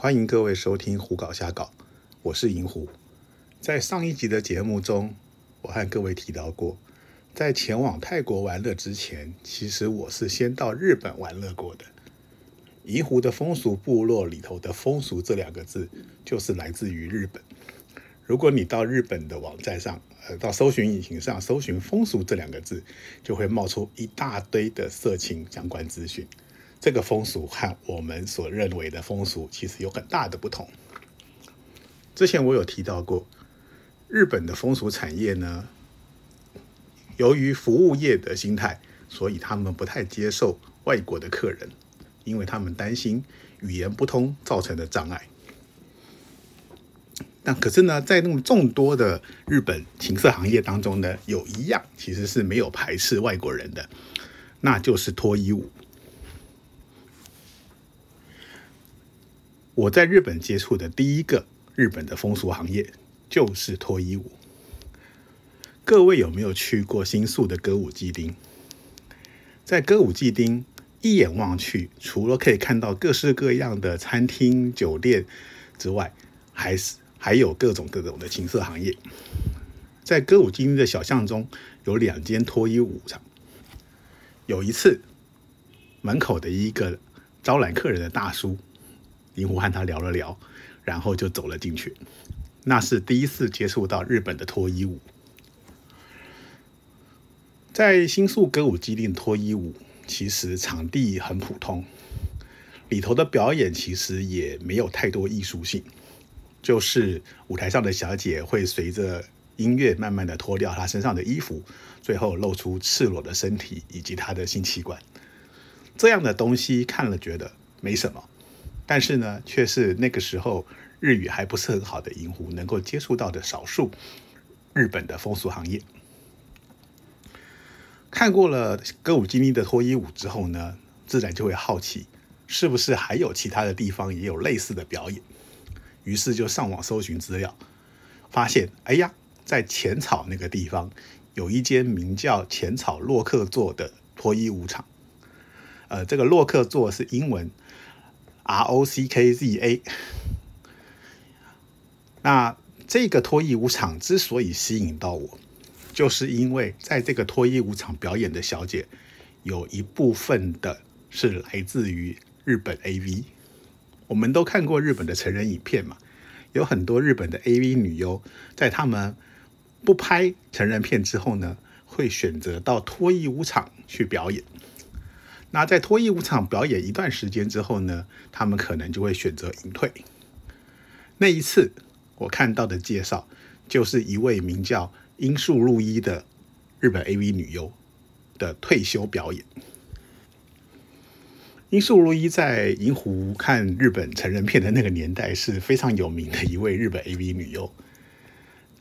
欢迎各位收听《胡搞瞎搞》，我是银狐。在上一集的节目中，我和各位提到过，在前往泰国玩乐之前，其实我是先到日本玩乐过的。银狐的风俗部落里头的“风俗”这两个字，就是来自于日本。如果你到日本的网站上，呃，到搜寻引擎上搜寻“风俗”这两个字，就会冒出一大堆的色情相关资讯。这个风俗和我们所认为的风俗其实有很大的不同。之前我有提到过，日本的风俗产业呢，由于服务业的心态，所以他们不太接受外国的客人，因为他们担心语言不通造成的障碍。但可是呢，在那么众多的日本情色行业当中呢，有一样其实是没有排斥外国人的，那就是脱衣舞。我在日本接触的第一个日本的风俗行业就是脱衣舞。各位有没有去过新宿的歌舞伎町？在歌舞伎町一眼望去，除了可以看到各式各样的餐厅、酒店之外，还是还有各种各种的情色行业，在歌舞伎町的小巷中有两间脱衣舞场。有一次，门口的一个招揽客人的大叔，银狐和他聊了聊，然后就走了进去。那是第一次接触到日本的脱衣舞。在新宿歌舞伎町脱衣舞，其实场地很普通，里头的表演其实也没有太多艺术性。就是舞台上的小姐会随着音乐慢慢的脱掉她身上的衣服，最后露出赤裸的身体以及她的性器官。这样的东西看了觉得没什么，但是呢，却是那个时候日语还不是很好的银狐能够接触到的少数日本的风俗行业。看过了歌舞伎町的脱衣舞之后呢，自然就会好奇，是不是还有其他的地方也有类似的表演？于是就上网搜寻资料，发现，哎呀，在浅草那个地方有一间名叫浅草洛克座的脱衣舞场。呃，这个洛克座是英文 R O C K Z A。那这个脱衣舞场之所以吸引到我，就是因为在这个脱衣舞场表演的小姐，有一部分的是来自于日本 A V。我们都看过日本的成人影片嘛，有很多日本的 AV 女优，在他们不拍成人片之后呢，会选择到脱衣舞场去表演。那在脱衣舞场表演一段时间之后呢，他们可能就会选择隐退。那一次我看到的介绍，就是一位名叫樱树露一的日本 AV 女优的退休表演。樱树如一在银湖看日本成人片的那个年代是非常有名的一位日本 AV 女优，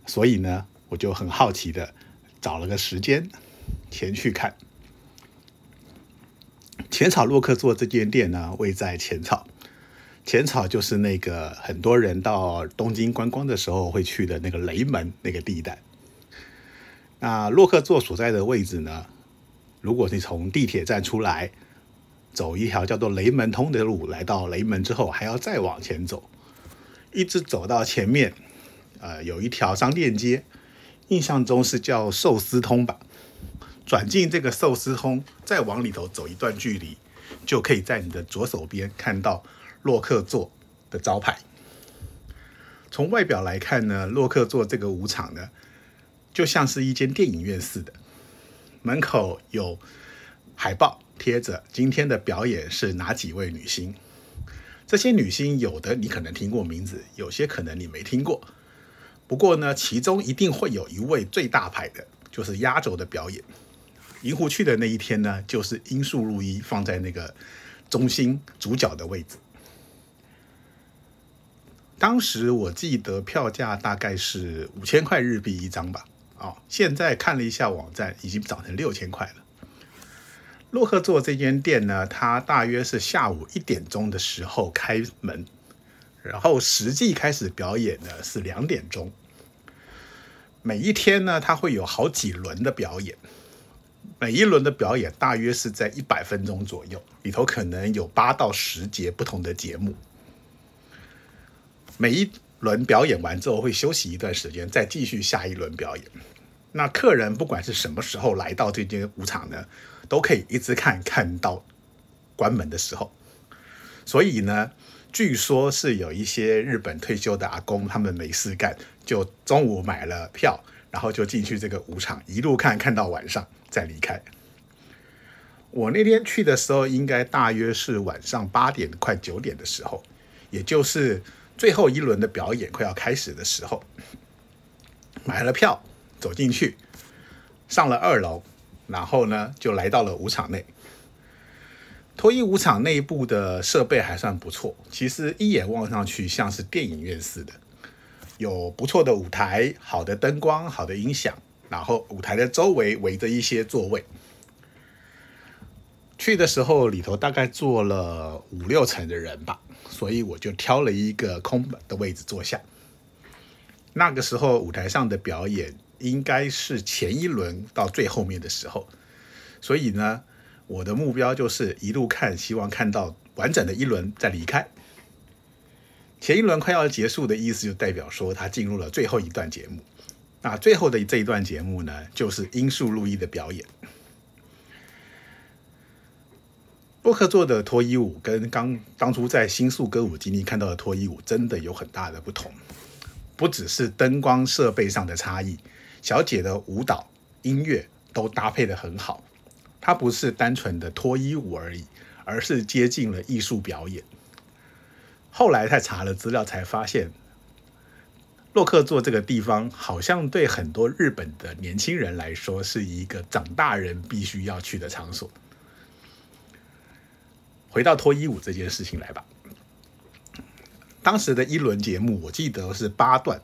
所以呢，我就很好奇的找了个时间前去看。浅草洛克座这间店呢，位在浅草，浅草就是那个很多人到东京观光的时候会去的那个雷门那个地带。那洛克座所在的位置呢，如果你从地铁站出来。走一条叫做雷门通的路，来到雷门之后，还要再往前走，一直走到前面，呃，有一条商店街，印象中是叫寿司通吧。转进这个寿司通，再往里头走一段距离，就可以在你的左手边看到洛克座的招牌。从外表来看呢，洛克座这个舞场呢，就像是一间电影院似的，门口有海报。贴着今天的表演是哪几位女星？这些女星有的你可能听过名字，有些可能你没听过。不过呢，其中一定会有一位最大牌的，就是压轴的表演。银湖去的那一天呢，就是樱树入一放在那个中心主角的位置。当时我记得票价大概是五千块日币一张吧。哦，现在看了一下网站，已经涨成六千块了。洛克座这间店呢，它大约是下午一点钟的时候开门，然后实际开始表演呢是两点钟。每一天呢，它会有好几轮的表演，每一轮的表演大约是在一百分钟左右，里头可能有八到十节不同的节目。每一轮表演完之后会休息一段时间，再继续下一轮表演。那客人不管是什么时候来到这间舞场呢，都可以一直看看到关门的时候。所以呢，据说是有一些日本退休的阿公，他们没事干，就中午买了票，然后就进去这个舞场，一路看看到晚上再离开。我那天去的时候，应该大约是晚上八点快九点的时候，也就是最后一轮的表演快要开始的时候，买了票。走进去，上了二楼，然后呢，就来到了舞场内。脱衣舞场内部的设备还算不错，其实一眼望上去像是电影院似的，有不错的舞台、好的灯光、好的音响，然后舞台的周围围着一些座位。去的时候里头大概坐了五六层的人吧，所以我就挑了一个空的位置坐下。那个时候舞台上的表演。应该是前一轮到最后面的时候，所以呢，我的目标就是一路看，希望看到完整的一轮再离开。前一轮快要结束的意思，就代表说他进入了最后一段节目。那最后的这一段节目呢，就是音速路易的表演。洛克做的脱衣舞跟刚当初在新宿歌舞经历看到的脱衣舞真的有很大的不同，不只是灯光设备上的差异。小姐的舞蹈、音乐都搭配的很好，它不是单纯的脱衣舞而已，而是接近了艺术表演。后来他查了资料，才发现洛克座这个地方好像对很多日本的年轻人来说是一个长大人必须要去的场所。回到脱衣舞这件事情来吧，当时的一轮节目我记得是八段。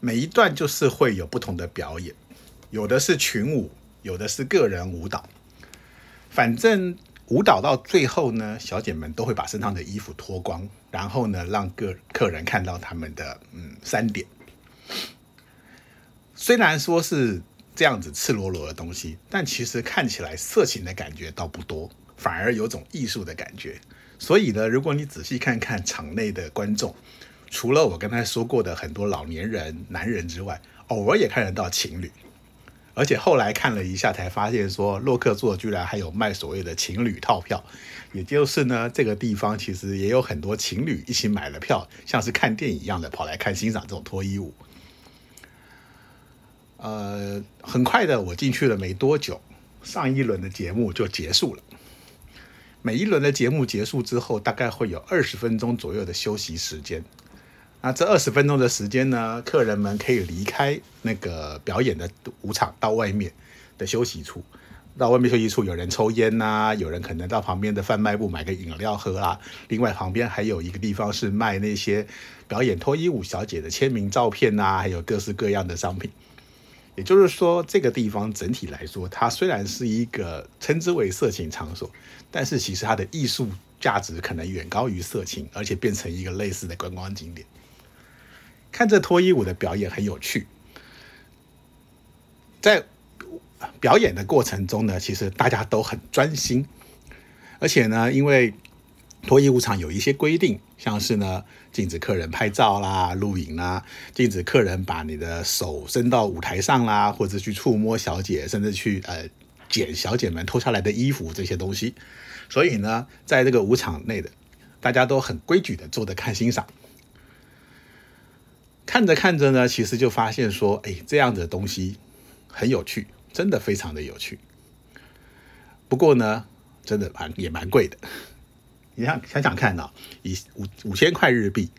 每一段就是会有不同的表演，有的是群舞，有的是个人舞蹈。反正舞蹈到最后呢，小姐们都会把身上的衣服脱光，然后呢，让个客人看到他们的嗯三点。虽然说是这样子赤裸裸的东西，但其实看起来色情的感觉倒不多，反而有种艺术的感觉。所以呢，如果你仔细看看场内的观众。除了我刚才说过的很多老年人、男人之外，偶尔也看得到情侣。而且后来看了一下，才发现说洛克座居然还有卖所谓的情侣套票，也就是呢，这个地方其实也有很多情侣一起买了票，像是看电影一样的跑来看欣赏这种脱衣舞。呃，很快的，我进去了没多久，上一轮的节目就结束了。每一轮的节目结束之后，大概会有二十分钟左右的休息时间。那这二十分钟的时间呢，客人们可以离开那个表演的舞场，到外面的休息处。到外面休息处，有人抽烟呐，有人可能到旁边的贩卖部买个饮料喝啦。另外，旁边还有一个地方是卖那些表演脱衣舞小姐的签名照片呐，还有各式各样的商品。也就是说，这个地方整体来说，它虽然是一个称之为色情场所，但是其实它的艺术价值可能远高于色情，而且变成一个类似的观光景点。看这脱衣舞的表演很有趣，在表演的过程中呢，其实大家都很专心，而且呢，因为脱衣舞场有一些规定，像是呢禁止客人拍照啦、录影啦，禁止客人把你的手伸到舞台上啦，或者去触摸小姐，甚至去呃捡小姐们脱下来的衣服这些东西。所以呢，在这个舞场内的大家都很规矩的坐着看欣赏。看着看着呢，其实就发现说，哎，这样的东西很有趣，真的非常的有趣。不过呢，真的蛮也蛮贵的。你想想想看啊，以五五千块日币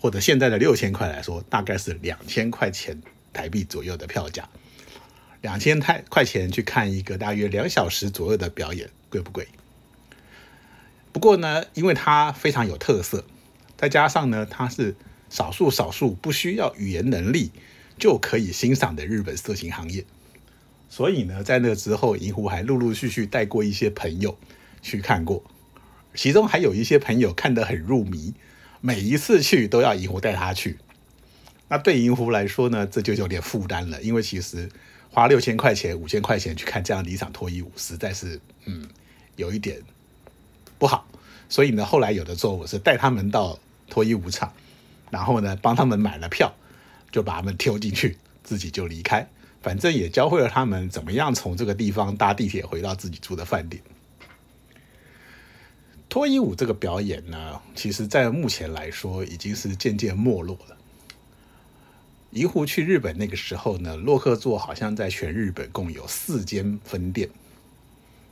或者现在的六千块来说，大概是两千块钱台币左右的票价。两千太块钱去看一个大约两小时左右的表演，贵不贵？不过呢，因为它非常有特色，再加上呢，它是。少数少数不需要语言能力就可以欣赏的日本色情行业，所以呢，在那之后，银狐还陆陆续续带过一些朋友去看过，其中还有一些朋友看得很入迷，每一次去都要银狐带他去。那对银狐来说呢，这就有点负担了，因为其实花六千块钱、五千块钱去看这样的一场脱衣舞，实在是嗯有一点不好。所以呢，后来有的时候我是带他们到脱衣舞场。然后呢帮他们买了票，就把他们丢进去，自己就离开。反正也教会了他们怎么样从这个地方搭地铁回到自己住的饭店。脱衣舞这个表演呢，其实在目前来说已经是渐渐没落了。怡湖去日本那个时候呢，洛克座好像在全日本共有四间分店。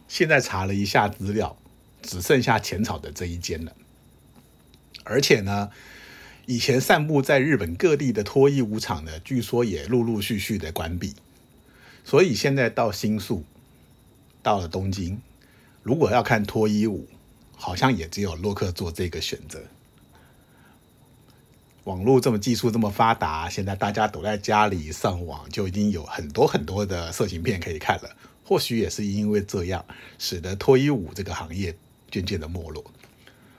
现在查了一下资料，只剩下浅草的这一间了。而且呢，以前散布在日本各地的脱衣舞场呢，据说也陆陆续续的关闭。所以现在到新宿，到了东京，如果要看脱衣舞，好像也只有洛克做这个选择。网络这么技术这么发达，现在大家都在家里上网，就已经有很多很多的色情片可以看了。或许也是因为这样，使得脱衣舞这个行业渐渐的没落。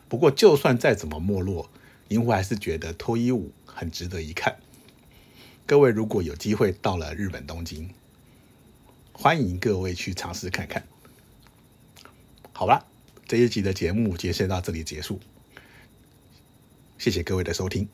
不过，就算再怎么没落，银狐还是觉得脱衣舞很值得一看。各位如果有机会到了日本东京，欢迎各位去尝试看看。好了，这一集的节目就先到这里结束，谢谢各位的收听。